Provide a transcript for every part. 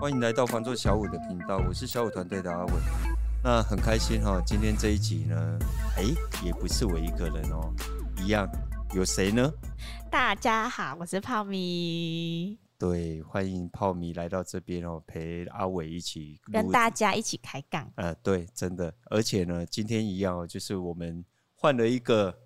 欢迎来到房座小五的频道，我是小五团队的阿伟。那很开心哈，今天这一集呢，哎，也不是我一个人哦，一样有谁呢？大家好，我是泡米。对，欢迎泡米来到这边哦，陪阿伟一起跟大家一起开杠。呃，对，真的，而且呢，今天一样哦，就是我们换了一个，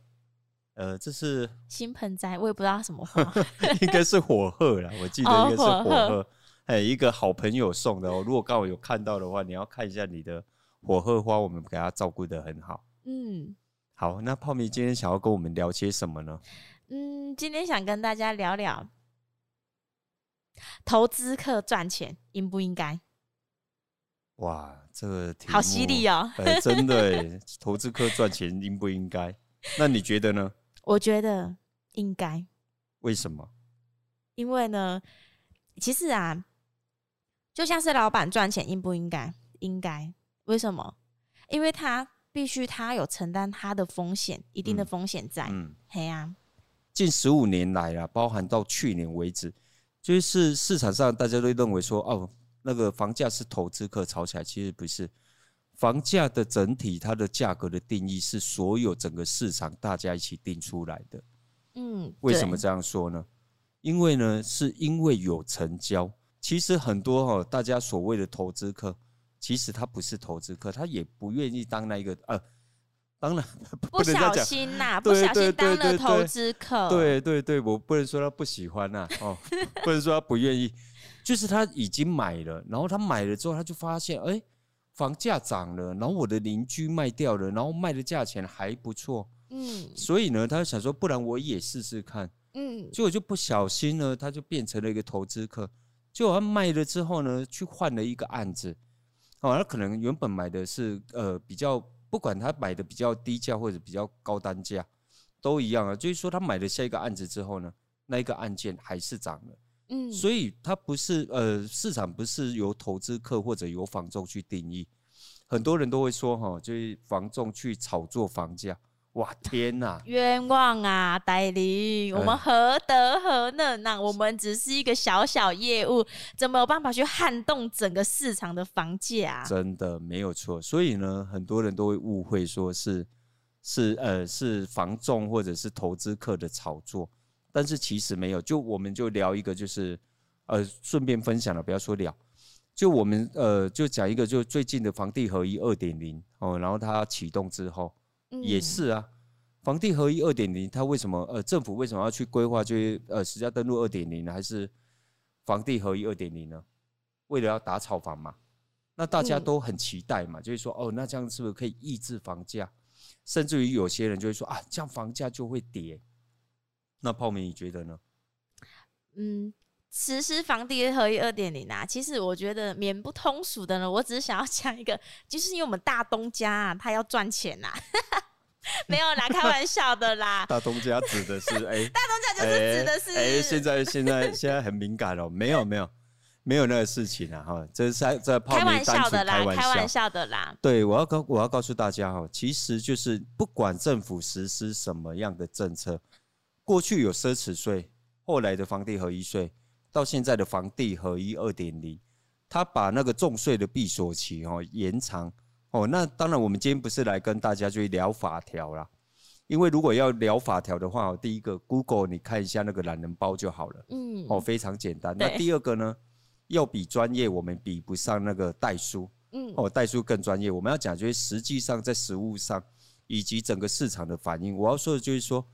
呃，这是新盆栽，我也不知道什么花，应该是火鹤啦，我记得应该是火鹤。哎，一个好朋友送的哦。如果刚好有看到的话，你要看一下你的火鹤花，我们给它照顾的很好。嗯，好，那泡米今天想要跟我们聊些什么呢？嗯，今天想跟大家聊聊投资客赚钱应不应该？哇，这个好犀利哦！哎，真的，投资客赚钱应不应该？那你觉得呢？我觉得应该。为什么？因为呢，其实啊。就像是老板赚钱应不应该？应该。为什么？因为他必须他有承担他的风险，一定的风险在。嗯，嘿呀、啊。近十五年来啊，包含到去年为止，就是市场上大家都认为说，哦，那个房价是投资客炒起来，其实不是。房价的整体它的价格的定义是所有整个市场大家一起定出来的。嗯，为什么这样说呢？因为呢，是因为有成交。其实很多哈，大家所谓的投资客，其实他不是投资客，他也不愿意当那一个呃，当然 不小心呐、啊，不小心当了投资客。对对对，我不能说他不喜欢呐、啊，哦，不能说他不愿意，就是他已经买了，然后他买了之后，他就发现哎，房价涨了，然后我的邻居卖掉了，然后卖的价钱还不错，嗯，所以呢，他就想说，不然我也试试看，嗯，结果就不小心呢，他就变成了一个投资客。结果他卖了之后呢，去换了一个案子，哦，他可能原本买的是呃比较，不管他买的比较低价或者比较高单价，都一样啊。就是说他买了下一个案子之后呢，那一个案件还是涨了，嗯，所以它不是呃市场不是由投资客或者由房仲去定义，很多人都会说哈，就是房仲去炒作房价。哇天呐！冤枉啊，代理，我们何德何能呐、啊？我们只是一个小小业务，怎么有办法去撼动整个市场的房价、啊？真的没有错。所以呢，很多人都会误会说是是呃是房仲或者是投资客的炒作，但是其实没有。就我们就聊一个，就是呃顺便分享了，不要说聊，就我们呃就讲一个，就最近的房地合一二点零哦，然后它启动之后。也是啊，房地合一二点零，它为什么呃政府为什么要去规划就是呃实价登录二点零呢？还是房地合一二点零呢？为了要打炒房嘛，那大家都很期待嘛，就是说哦，那这样是不是可以抑制房价？甚至于有些人就会说啊，这样房价就会跌。那泡面你觉得呢？嗯，实施房地合一二点零啊，其实我觉得免不通俗的呢，我只是想要讲一个，就是因为我们大东家啊，他要赚钱呐、啊。没有啦，开玩笑的啦。大东家指的是哎，欸、大东家就是指的是哎、欸欸，现在现在现在很敏感哦，没有没有没有那个事情啊哈，这是在在泡米开玩笑的啦，开玩笑的啦。对，我要告我要告诉大家哈，其实就是不管政府实施什么样的政策，过去有奢侈税，后来的房地合一税，到现在的房地合一二点零，他把那个重税的闭锁期哦延长。哦，那当然，我们今天不是来跟大家去聊法条啦，因为如果要聊法条的话，第一个 Google 你看一下那个懒人包就好了，嗯，哦，非常简单。那第二个呢，要比专业，我们比不上那个代书，嗯，哦，代书更专业。我们要讲就是实际上在实务上以及整个市场的反应。我要说的就是说，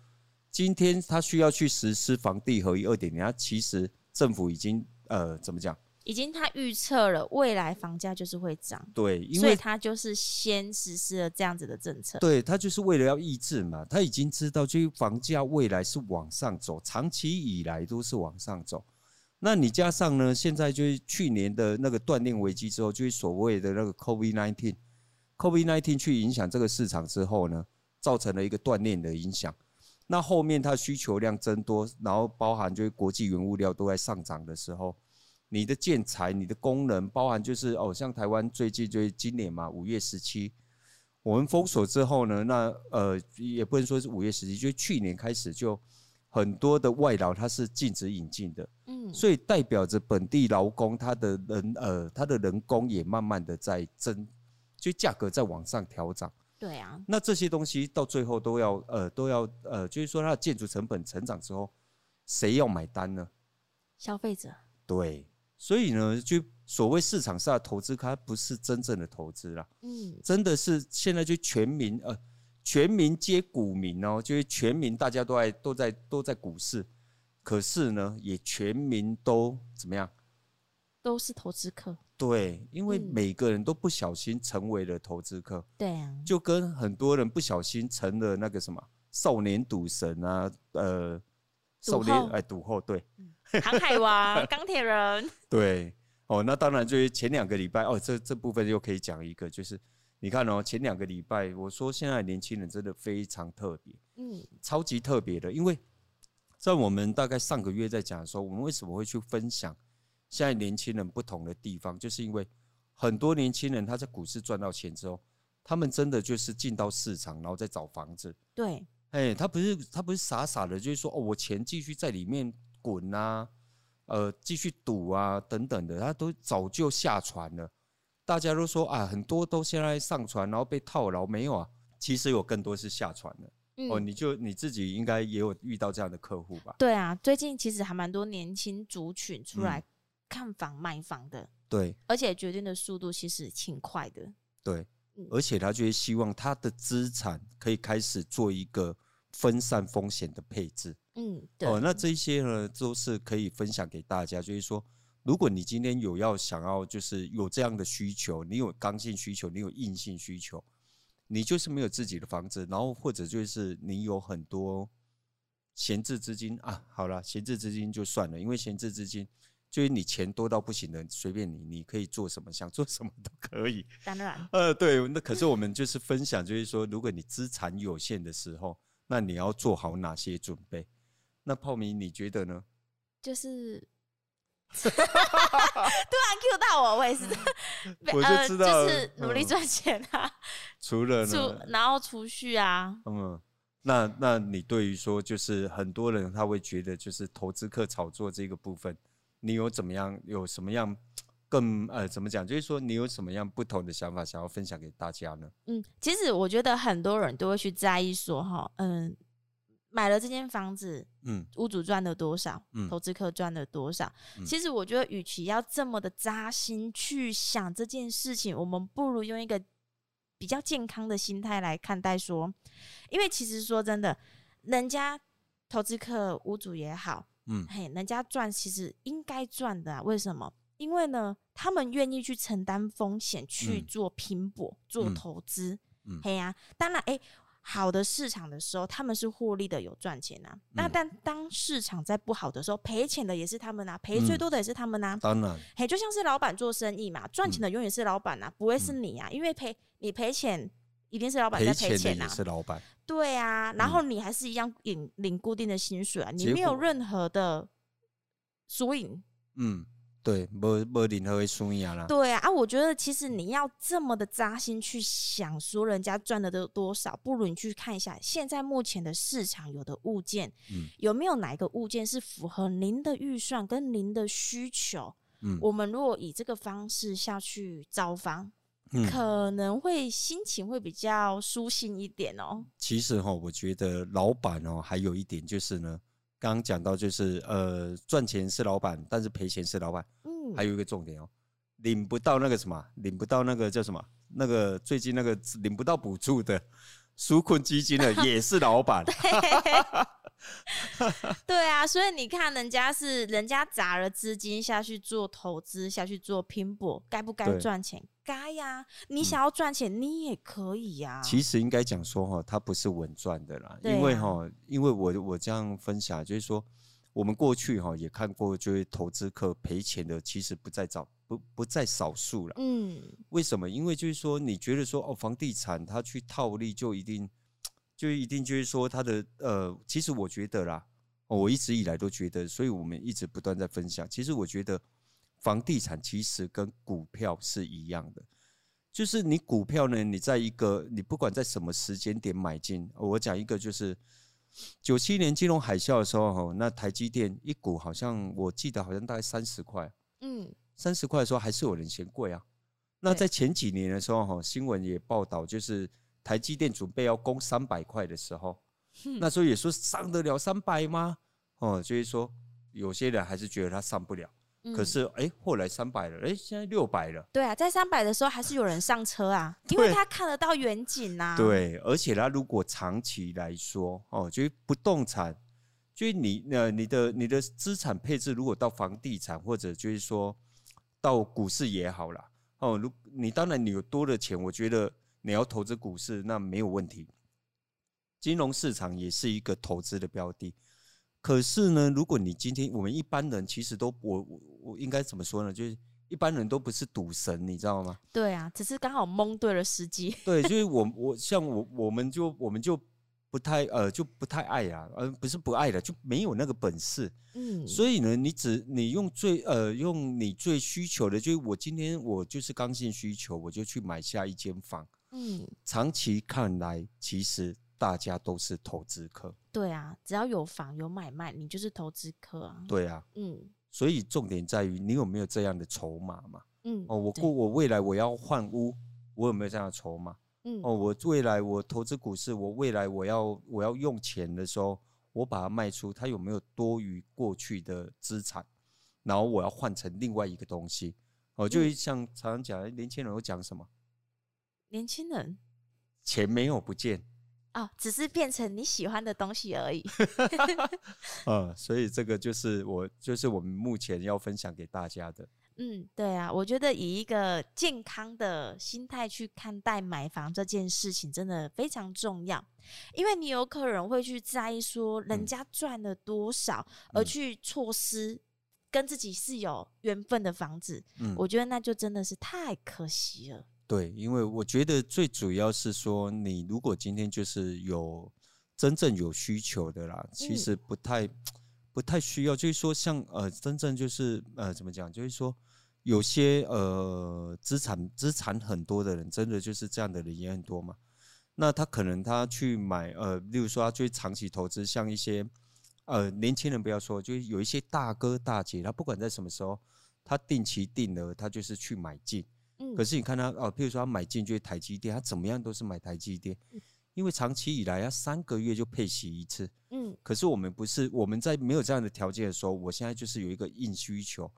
今天他需要去实施房地合一二点零，它其实政府已经呃怎么讲？已经他预测了未来房价就是会涨，对，因为他就是先实施了这样子的政策。对，他就是为了要抑制嘛，他已经知道，就是房价未来是往上走，长期以来都是往上走。那你加上呢，现在就是去年的那个断链危机之后，就是所谓的那个 COVID-19，COVID-19 去影响这个市场之后呢，造成了一个断链的影响。那后面它需求量增多，然后包含就是国际原物料都在上涨的时候。你的建材、你的工人，包含就是哦，像台湾最近就是今年嘛，五月十七，我们封锁之后呢，那呃也不能说是五月十七，就去年开始就很多的外劳它是禁止引进的，嗯，所以代表着本地劳工他的人呃他的人工也慢慢的在增，就价格在往上调涨。对啊，那这些东西到最后都要呃都要呃，就是说它的建筑成本成长之后，谁要买单呢？消费者。对，所以呢，就所谓市场上的投资，它不是真正的投资啦。嗯，真的是现在就全民呃，全民皆股民哦，就是全民大家都在都在都在股市，可是呢，也全民都怎么样？都是投资客。对，因为每个人都不小心成为了投资客。对啊，就跟很多人不小心成了那个什么少年赌神啊，呃，少年哎赌后对。航海王、钢铁人，对哦，那当然就是前两个礼拜哦，这这部分又可以讲一个，就是你看哦，前两个礼拜我说现在年轻人真的非常特别，嗯，超级特别的，因为在我们大概上个月在讲的时候，我们为什么会去分享现在年轻人不同的地方，就是因为很多年轻人他在股市赚到钱之后，他们真的就是进到市场，然后再找房子，对，哎，他不是他不是傻傻的，就是说哦，我钱继续在里面。滚啊，呃，继续赌啊，等等的，他都早就下船了。大家都说啊，很多都现在上船，然后被套牢，没有啊？其实有更多是下船的。嗯、哦，你就你自己应该也有遇到这样的客户吧？对啊，最近其实还蛮多年轻族群出来看房卖房的。对，而且决定的速度其实挺快的。对，而且他就会希望他的资产可以开始做一个分散风险的配置。嗯，对。哦，那这些呢，都是可以分享给大家。就是说，如果你今天有要想要，就是有这样的需求，你有刚性需求，你有硬性需求，你就是没有自己的房子，然后或者就是你有很多闲置资金啊。好了，闲置资金就算了，因为闲置资金就是你钱多到不行的，随便你，你可以做什么，想做什么都可以。当然。呃，对。那可是我们就是分享，就是说，如果你资产有限的时候，那你要做好哪些准备？那泡米，你觉得呢？就是 突然 Q 到我，我也是，我就知道，呃、就是努力赚钱啊。除了呢，然后储蓄啊。嗯，那那你对于说，就是很多人他会觉得，就是投资客炒作这个部分，你有怎么样，有什么样更呃，怎么讲？就是说，你有什么样不同的想法，想要分享给大家呢？嗯，其实我觉得很多人都会去在意说，哈，嗯。买了这间房子，嗯，屋主赚了多少？嗯，投资客赚了多少？嗯，其实我觉得，与其要这么的扎心去想这件事情，我们不如用一个比较健康的心态来看待。说，因为其实说真的，人家投资客、屋主也好，嗯，嘿，人家赚其实应该赚的啊。为什么？因为呢，他们愿意去承担风险去做拼搏、做投资，嗯，嘿呀，当然，哎。好的市场的时候，他们是获利的，有赚钱呐、啊。那、嗯、但当市场在不好的时候，赔钱的也是他们呐、啊，赔最多的也是他们呐、啊嗯。当然，嘿，就像是老板做生意嘛，赚钱的永远是老板呐、啊，不会是你啊，嗯、因为赔你赔钱，一定是老板在赔钱呐、啊。是老板。对啊，然后你还是一样领领固定的薪水啊，你没有任何的输赢。嗯。对，没没任何的输赢啦。对啊，啊，我觉得其实你要这么的扎心去想，说人家赚的都多少，不如你去看一下现在目前的市场有的物件，嗯，有没有哪一个物件是符合您的预算跟您的需求？嗯，我们如果以这个方式下去招房，嗯，可能会心情会比较舒心一点哦。其实哈，我觉得老板哦，还有一点就是呢。刚刚讲到就是呃，赚钱是老板，但是赔钱是老板。嗯，还有一个重点哦，领不到那个什么，领不到那个叫什么，那个最近那个领不到补助的 纾困基金的 也是老板。对啊，所以你看，人家是人家砸了资金下去做投资，下去做拼搏，该不该赚钱？该呀、啊。你想要赚钱，你也可以呀、啊。其实应该讲说哈，它不是稳赚的啦，因为哈，因为我我这样分享，就是说，我们过去哈也看过，就是投资客赔钱的，其实不在少不不在少数了。嗯，为什么？因为就是说，你觉得说哦，房地产它去套利就一定。就一定就是说，他的呃，其实我觉得啦，我一直以来都觉得，所以我们一直不断在分享。其实我觉得，房地产其实跟股票是一样的，就是你股票呢，你在一个你不管在什么时间点买进，我讲一个就是，九七年金融海啸的时候，哈，那台积电一股好像我记得好像大概三十块，嗯，三十块的时候还是有人嫌贵啊。那在前几年的时候，哈，新闻也报道，就是台积电准备要攻三百块的时候，那时候也说上得了三百吗？哦，就是说有些人还是觉得它上不了。可是，哎、欸，后来三百了，哎、欸，现在六百了。对啊，在三百的时候还是有人上车啊，因为他看得到远景呐。对，而且他如果长期来说，哦，就是不动产，就是你呃，你的你的资产配置如果到房地产或者就是说到股市也好啦。哦，如你当然你有多的钱，我觉得你要投资股市那没有问题，金融市场也是一个投资的标的。可是呢，如果你今天我们一般人其实都我我我应该怎么说呢？就是一般人都不是赌神，你知道吗？对啊，只是刚好蒙对了时机。对，就是我我像我我们就我们就不太呃就不太爱啊，呃不是不爱了，就没有那个本事。嗯，所以呢，你只你用最呃用你最需求的，就是我今天我就是刚性需求，我就去买下一间房。嗯，长期看来，其实。大家都是投资客，对啊，只要有房有买卖，你就是投资客啊。对啊，嗯，所以重点在于你有没有这样的筹码嘛？嗯，哦，我过我未来我要换屋，我有没有这样的筹码？嗯，哦，我未来我投资股市，我未来我要我要用钱的时候，我把它卖出，它有没有多于过去的资产？然后我要换成另外一个东西。哦，就像常常讲，年轻人会讲什么？年轻人，钱没有不见。哦，只是变成你喜欢的东西而已。嗯，所以这个就是我，就是我们目前要分享给大家的。嗯，对啊，我觉得以一个健康的心态去看待买房这件事情，真的非常重要。因为你有可能会去在意说人家赚了多少，而去错失跟自己是有缘分的房子。嗯，我觉得那就真的是太可惜了。对，因为我觉得最主要是说，你如果今天就是有真正有需求的啦，其实不太不太需要，就是说像呃，真正就是呃，怎么讲，就是说有些呃资产资产很多的人，真的就是这样的人也很多嘛。那他可能他去买呃，例如说他去长期投资，像一些呃年轻人不要说，就有一些大哥大姐，他不管在什么时候，他定期定额，他就是去买进。可是你看他哦，譬如说他买进去台积电，他怎么样都是买台积电，因为长期以来他三个月就配息一次。嗯，可是我们不是我们在没有这样的条件的时候，我现在就是有一个硬需求，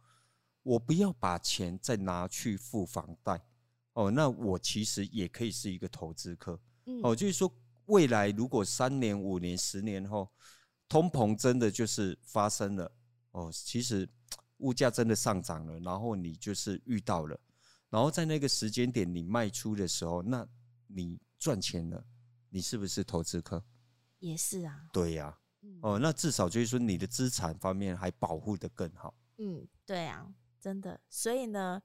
我不要把钱再拿去付房贷哦，那我其实也可以是一个投资客。哦，就是说未来如果三年、五年、十年后通膨真的就是发生了哦，其实物价真的上涨了，然后你就是遇到了。然后在那个时间点你卖出的时候，那你赚钱了，你是不是投资客？也是啊。对呀、啊。哦，那至少就是说你的资产方面还保护的更好。嗯，对啊，真的。所以呢，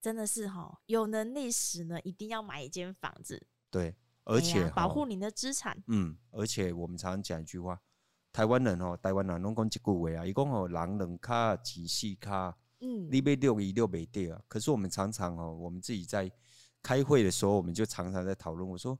真的是哈，有能力时呢，一定要买一间房子。对，而且、啊、保护你的资产。嗯，而且我们常常讲一句话，台湾人哦，台湾人拢讲一句话啊，伊讲哦，人两卡，钱四卡。嗯，你被六一六没对啊？可是我们常常哦，我们自己在开会的时候，我们就常常在讨论。我说，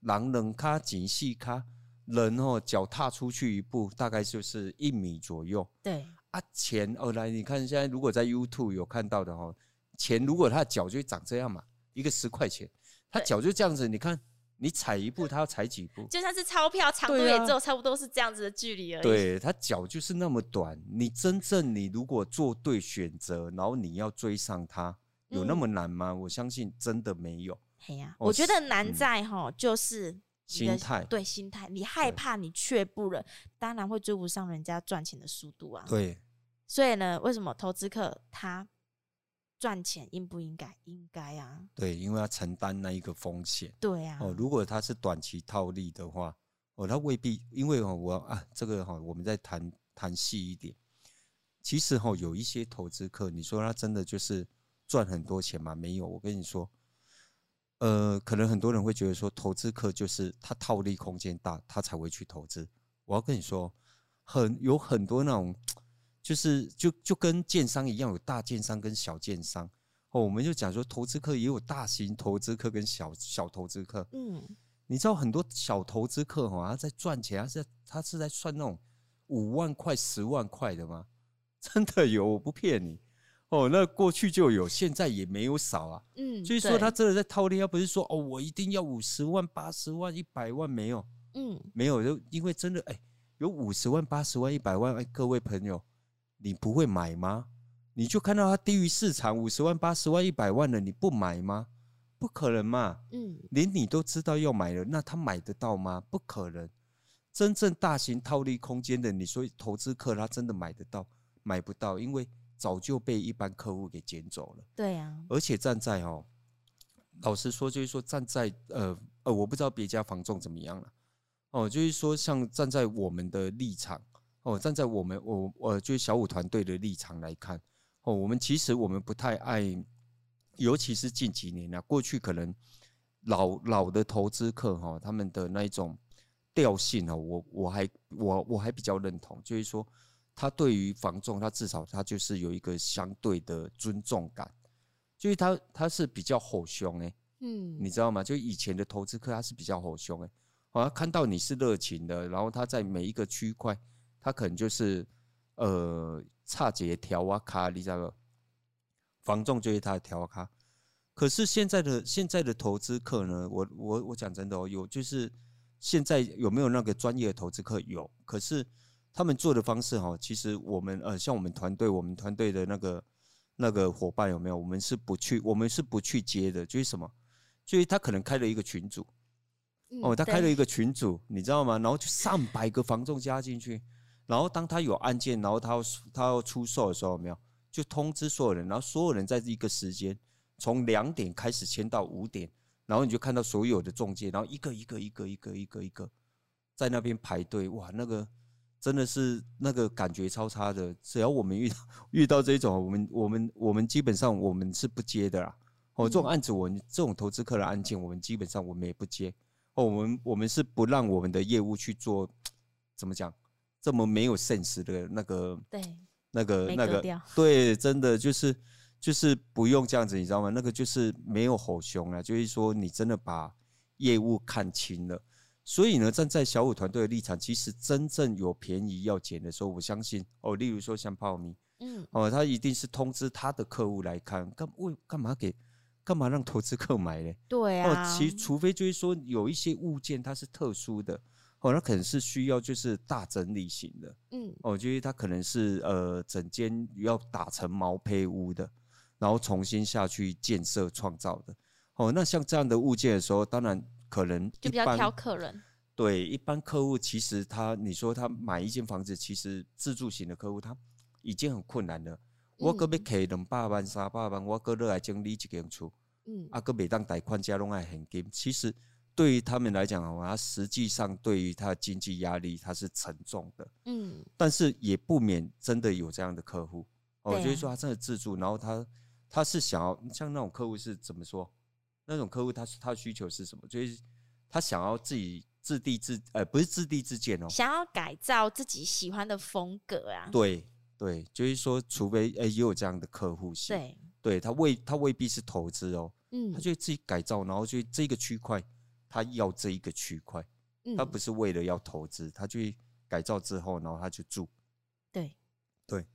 狼人卡紧细卡，人哦脚踏出去一步，大概就是一米左右。对啊，钱哦来，你看现在如果在 YouTube 有看到的哦，钱如果他的脚就长这样嘛，一个十块钱，他脚就这样子，你看。你踩一步，他要踩几步？就算是钞票，长度也只有差不多是这样子的距离而已。对，他脚就是那么短。你真正你如果做对选择，然后你要追上他，有那么难吗？我相信真的没有。哎呀，我觉得难在哈，就是心态。对，心态。你害怕，你却步了，当然会追不上人家赚钱的速度啊。对。所以呢，为什么投资客他？赚钱应不应该？应该啊。对，因为要承担那一个风险。对啊。哦，如果他是短期套利的话，哦，他未必。因为哦，我啊，这个哈，我们再谈谈细一点。其实哈，有一些投资客，你说他真的就是赚很多钱吗？没有。我跟你说，呃，可能很多人会觉得说，投资客就是他套利空间大，他才会去投资。我要跟你说，很有很多那种。就是就就跟建商一样，有大建商跟小建商哦。我们就讲说，投资客也有大型投资客跟小小投资客。嗯，你知道很多小投资客哈，他在赚钱，他是他是在算那种五万块、十万块的吗？真的有，我不骗你哦。那过去就有，现在也没有少啊。嗯，所以说他真的在套利，而不是说哦，我一定要五十万、八十万、一百万，没有，嗯，没有，就因为真的，哎，有五十万、八十万、一百万，哎，各位朋友，你不会买吗？你就看到它低于市场五十万、八十万、一百万的，你不买吗？不可能嘛！嗯，连你都知道要买了，那他买得到吗？不可能。真正大型套利空间的，你说投资客他真的买得到？买不到，因为早就被一般客户给捡走了。对呀。而且站在哦，老实说，就是说站在呃呃，我不知道别家房仲怎么样了。哦，就是说像站在我们的立场，哦，站在我们我我就是小五团队的立场来看，哦，我们其实我们不太爱。尤其是近几年啊，过去可能老老的投资客哈，他们的那一种调性啊，我我还我我还比较认同，就是说他对于房仲，他至少他就是有一个相对的尊重感，就是他他是比较吼凶哎，嗯，你知道吗？就以前的投资客他是比较吼凶哎，好像看到你是热情的，然后他在每一个区块，他可能就是呃差节条啊卡，你知道吗？房仲就是他的条卡，可是现在的现在的投资客呢？我我我讲真的哦，有就是现在有没有那个专业的投资客？有，可是他们做的方式哈，其实我们呃，像我们团队，我们团队的那个那个伙伴有没有？我们是不去，我们是不去接的，就是什么？就是他可能开了一个群组，哦，他开了一个群组，你知道吗？然后就上百个房仲加进去，然后当他有案件，然后他要他要出售的时候，有没有？就通知所有人，然后所有人在这一个时间，从两点开始签到五点，然后你就看到所有的中介，然后一个一个一个一个一个一个在那边排队，哇，那个真的是那个感觉超差的。只要我们遇到 遇到这种，我们我们我们基本上我们是不接的啦。哦，这种案子我们这种投资客的案件，我们基本上我们也不接。哦，我们我们是不让我们的业务去做，怎么讲，这么没有 sense 的那个。对。那个那个对，真的就是就是不用这样子，你知道吗？那个就是没有吼凶啊，就是说你真的把业务看清了。所以呢，站在小五团队的立场，其实真正有便宜要捡的时候，我相信哦，例如说像泡米，嗯，哦，他一定是通知他的客户来看，干为干嘛给干嘛让投资客买呢？对啊，哦，其除非就是说有一些物件它是特殊的。哦，那可能是需要就是大整理型的，嗯，哦，就是它可能是呃整间要打成毛坯屋的，然后重新下去建设创造的。哦，那像这样的物件的时候，当然可能就比较挑客人。对，一般客户其实他你说他买一间房子，其实自住型的客户他已经很困难了。嗯、我阁要开两百万、三百万，我阁要来整理一间厝，嗯，啊，阁每当贷款加拢爱现金，其实。对于他们来讲的话，他实际上对于他的经济压力，他是沉重的。嗯，但是也不免真的有这样的客户。哦，就是说他真的自住，然后他他是想要像那种客户是怎么说？那种客户他他的需求是什么？就是他想要自己自地自呃，不是自地自建哦，想要改造自己喜欢的风格啊。对对，就是说，除非哎也有这样的客户是，对，对他未他未必是投资哦，嗯，他就自己改造，然后就这个区块。他要这一个区块，他不是为了要投资，他去改造之后，然后他去住。对，对。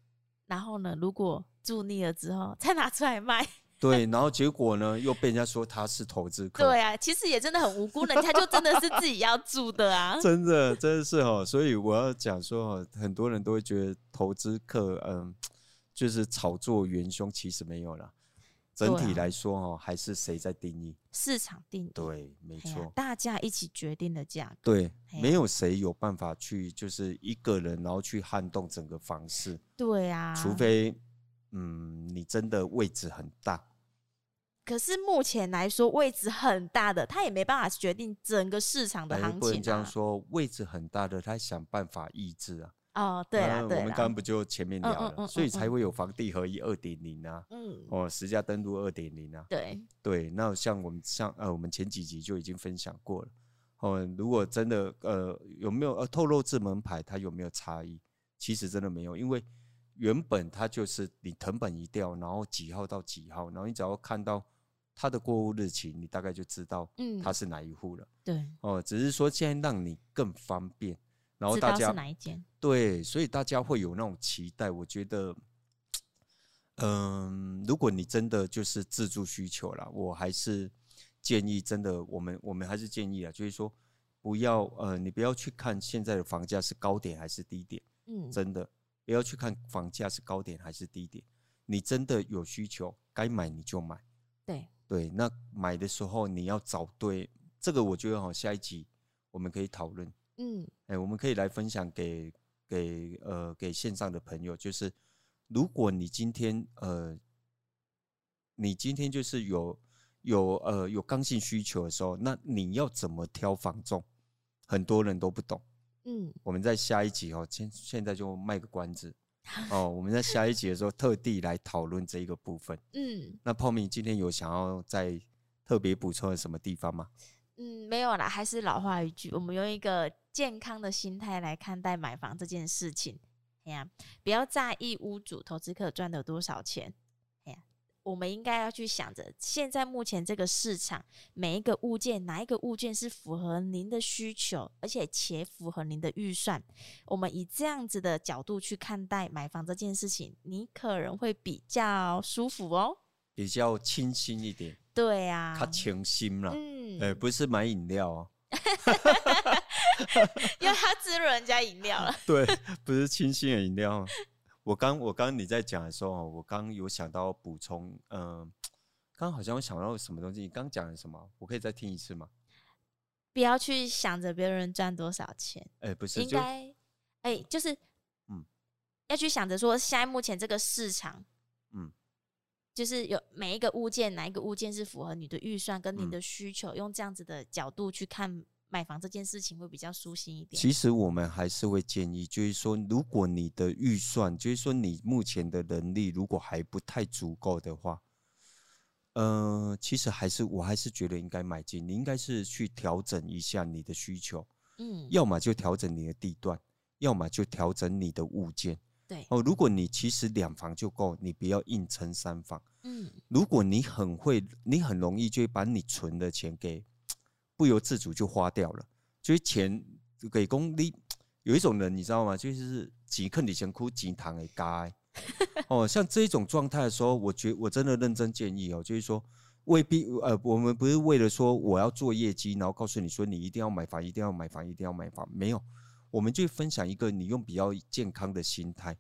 然后呢，如果住腻了之后，再拿出来卖。对，然后结果呢，又被人家说他是投资客。对啊，其实也真的很无辜，人家就真的是自己要住的啊。真的，真的是哦，所以我要讲说哈，很多人都会觉得投资客，嗯，就是炒作元凶，其实没有啦。整体来说，哦，还是谁在定义？市场定义。对，没错，大家一起决定的价格。对，没有谁有办法去，就是一个人然后去撼动整个房市。对啊，除非，嗯，你真的位置很大。可是目前来说，位置很大的，他也没办法决定整个市场的行情啊。不能这样说，位置很大的，他想办法抑制啊。哦，对啊，我们刚刚不就前面聊了，所以才会有房地合一二点零啊，嗯，哦，实价登录二点零啊，对。对，那像我们像呃，我们前几集就已经分享过了，哦，如果真的呃有没有呃透露至门牌，它有没有差异？其实真的没有，因为原本它就是你藤本一调，然后几号到几号，然后你只要看到它的过户日期，你大概就知道，嗯，他是哪一户了。对，哦，只是说现在让你更方便，然后大家是哪一间？对，所以大家会有那种期待。我觉得，嗯，如果你真的就是自住需求啦，我还是建议，真的，我们我们还是建议啊，就是说，不要呃，你不要去看现在的房价是高点还是低点，嗯，真的不要去看房价是高点还是低点。你真的有需求，该买你就买。对对，那买的时候你要找对这个，我觉得哈，下一集我们可以讨论。嗯，哎，我们可以来分享给给呃给线上的朋友，就是如果你今天呃，你今天就是有有呃有刚性需求的时候，那你要怎么挑房仲？很多人都不懂。嗯，我们在下一集哦，现现在就卖个关子。哦，我们在下一集的时候特地来讨论这一个部分。嗯，那泡米今天有想要再特别补充的什么地方吗？嗯，没有啦，还是老话一句，我们用一个健康的心态来看待买房这件事情。哎呀，不要在意屋主投资客赚了多少钱。我们应该要去想着，现在目前这个市场，每一个物件，哪一个物件是符合您的需求，而且且符合您的预算，我们以这样子的角度去看待买房这件事情，你可能会比较舒服哦，比较清新一点。对啊，他清新了，嗯，哎，不是买饮料哦，因为他滋润人家饮料了，对，不是清新的饮料。我刚我刚你在讲的时候，我刚有想到补充，嗯、呃，刚好像我想到什么东西。你刚讲的什么？我可以再听一次吗？不要去想着别人赚多少钱。哎、欸，不是，应该，哎、欸，就是，嗯，要去想着说，现在目前这个市场，嗯，就是有每一个物件，哪一个物件是符合你的预算跟你的需求，嗯、用这样子的角度去看。买房这件事情会比较舒心一点。其实我们还是会建议，就是说，如果你的预算，就是说你目前的能力如果还不太足够的话，呃，其实还是我还是觉得应该买进。你应该是去调整一下你的需求，嗯，要么就调整你的地段，要么就调整你的物件。对哦，如果你其实两房就够，你不要硬撑三房。嗯，如果你很会，你很容易就会把你存的钱给。不由自主就花掉了，就是钱给公你有一种人你知道吗？就是几克你钱哭几糖给该哦，像这种状态的时候，我觉我真的认真建议哦，就是说未必呃，我们不是为了说我要做业绩，然后告诉你说你一定要买房，一定要买房，一定要买房，没有，我们就分享一个你用比较健康的心态。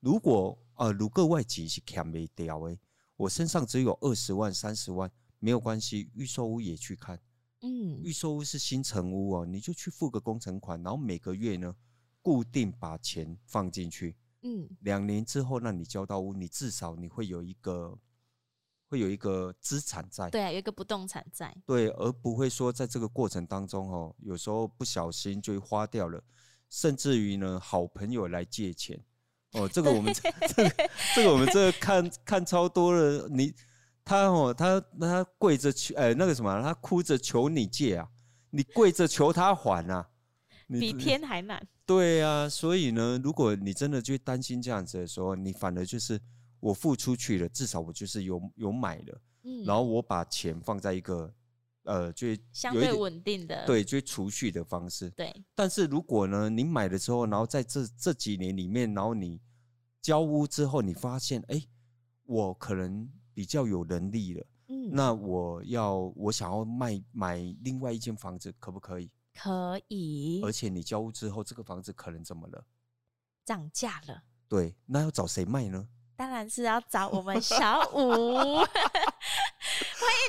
如果呃，如果外籍是看没掉诶，我身上只有二十万、三十万，没有关系，预售屋也去看。嗯，预售屋是新城屋哦，你就去付个工程款，然后每个月呢，固定把钱放进去。嗯，两年之后让你交到屋，你至少你会有一个，会有一个资产在。对啊，有一个不动产在。对，而不会说在这个过程当中哦，有时候不小心就花掉了，甚至于呢，好朋友来借钱 哦，这个我们这 个这个我们这个看看超多了，你。他哦，他他跪着求，哎，那个什么，他哭着求你借啊，你跪着求他还啊，比天还难。对啊，所以呢，如果你真的就担心这样子的时候，你反而就是我付出去了，至少我就是有有买了，嗯，然后我把钱放在一个呃，就相对稳定的，对，就储蓄的方式。对。但是如果呢，你买了之后，然后在这这几年里面，然后你交屋之后，你发现，哎，我可能。比较有能力了，嗯，那我要我想要卖买另外一间房子，可不可以？可以。而且你交屋之后，这个房子可能怎么了？涨价了。对，那要找谁卖呢？当然是要找我们小武。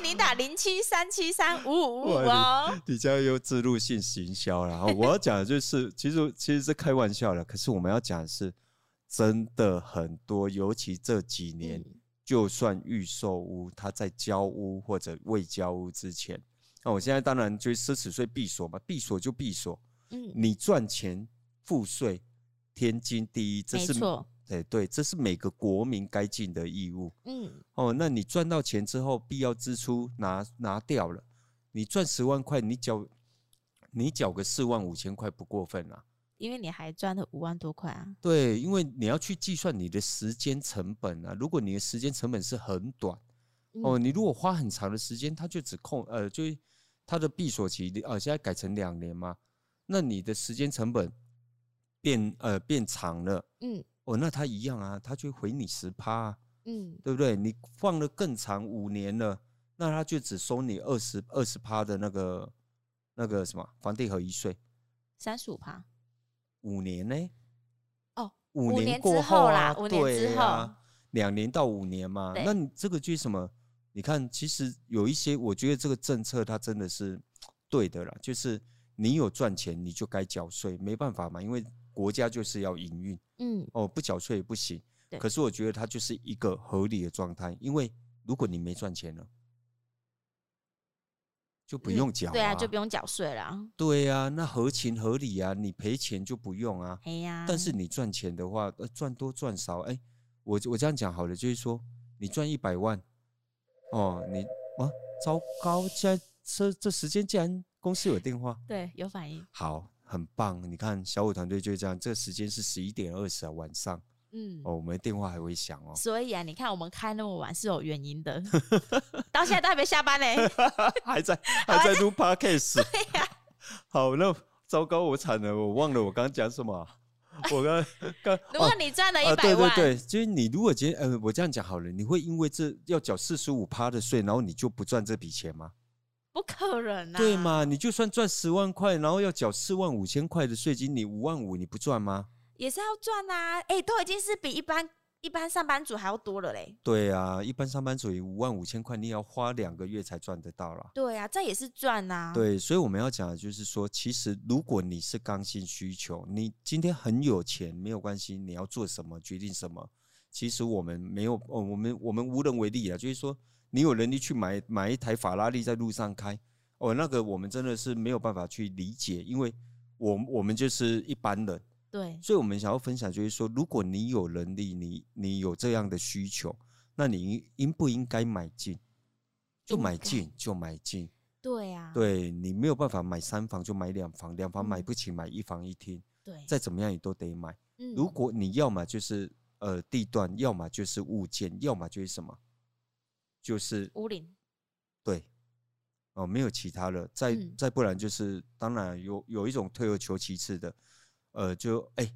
你打零七三七三五五五哦。你家有置入性行销了。我要讲的就是，其实其实是开玩笑的，可是我们要讲的是真的很多，尤其这几年。嗯就算预售屋，它在交屋或者未交屋之前，那我现在当然就奢侈税闭锁嘛，闭锁就闭锁。嗯，你赚钱付税，天经地义，这是没错。对对，这是每个国民该尽的义务。嗯，哦，那你赚到钱之后，必要支出拿拿掉了，你赚十万块，你缴你缴个四万五千块不过分啊。因为你还赚了五万多块啊！对，因为你要去计算你的时间成本啊。如果你的时间成本是很短，哦，你如果花很长的时间，它就只控呃，就它的闭锁期呃，现在改成两年嘛，那你的时间成本变呃变长了，嗯，哦，那他一样啊，他就回你十趴啊，嗯，对不对？你放了更长五年了，那他就只收你二十二十趴的那个那个什么房地合一税，三十五趴，五年呢？哦，五年过后啦，五年之后，两年到五年嘛，那你这个就是什么？你看，其实有一些，我觉得这个政策它真的是对的啦，就是你有赚钱，你就该缴税，没办法嘛，因为国家就是要营运，嗯，哦，不缴税也不行。可是我觉得它就是一个合理的状态，因为如果你没赚钱了，就不用缴，对啊，就不用缴税了。对啊，那合情合理啊，你赔钱就不用啊。但是你赚钱的话，呃，赚多赚少，哎，我我这样讲好了，就是说你赚一百万。哦，你啊，糟糕！现在这这时间竟然公司有电话，对，有反应，好，很棒。你看小五团队就是这样，这个时间是十一点二十啊，晚上，嗯，哦，我们的电话还会响哦。所以啊，你看我们开那么晚是有原因的，到现在都还没下班呢，还在还在录 podcast。对呀，好，那糟糕，我惨了，我忘了我刚刚讲什么。我刚刚，如果你赚了一百万，对对对，就是你如果今天，呃，我这样讲好了，你会因为这要缴四十五趴的税，然后你就不赚这笔钱吗？不可能啊，对嘛？你就算赚十万块，然后要缴四万五千块的税金，你五万五你不赚吗？也是要赚啊，哎，都已经是比一般。一般上班族还要多了嘞。对啊，一般上班族五万五千块，你也要花两个月才赚得到了。对啊，这也是赚呐、啊。对，所以我们要讲的就是说，其实如果你是刚性需求，你今天很有钱没有关系，你要做什么决定什么，其实我们没有，哦，我们我们无能为力啊。就是说，你有能力去买买一台法拉利在路上开，哦，那个我们真的是没有办法去理解，因为我我们就是一般人。对，所以我们想要分享就是说，如果你有能力，你你有这样的需求，那你应不应该买进？就买进就买进。对啊，对你没有办法买三房就买两房，两房买不起买一房一厅。对，再怎么样你都得买。嗯如果你要么就是呃地段，要么就是物件，要么就是什么，就是乌林。对，哦，没有其他的，再再不然就是，当然有有一种退而求其次的。呃，就哎、欸，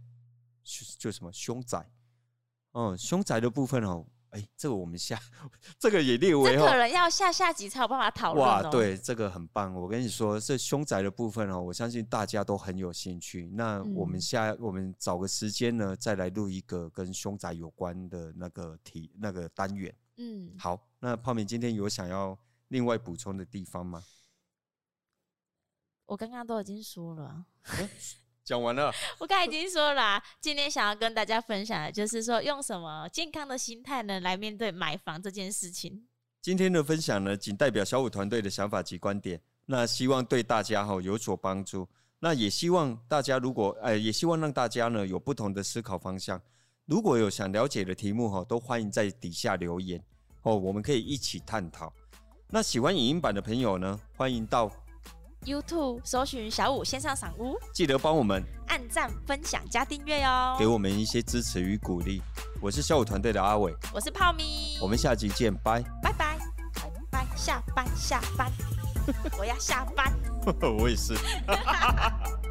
就什么凶宅，哦，凶宅的部分哦，哎、欸，这个我们下，这个也列为这，可能要下下集才有办法讨论、哦。哇，对，这个很棒。我跟你说，这凶宅的部分哦，我相信大家都很有兴趣。那我们下，嗯、我们找个时间呢，再来录一个跟凶宅有关的那个题那个单元。嗯，好，那泡面今天有想要另外补充的地方吗？我刚刚都已经说了。欸讲完了，我刚才已经说了，今天想要跟大家分享的就是说，用什么健康的心态呢来面对买房这件事情。今天的分享呢，仅代表小五团队的想法及观点，那希望对大家哈有所帮助。那也希望大家如果呃，也希望让大家呢有不同的思考方向。如果有想了解的题目哈，都欢迎在底下留言哦，我们可以一起探讨。那喜欢影音版的朋友呢，欢迎到。YouTube 搜寻小五线上赏屋，记得帮我们按赞、分享、加订阅哦，给我们一些支持与鼓励。我是小五团队的阿伟，我是泡咪，我们下集见，拜拜拜拜拜，下班下班，我要下班，我也是。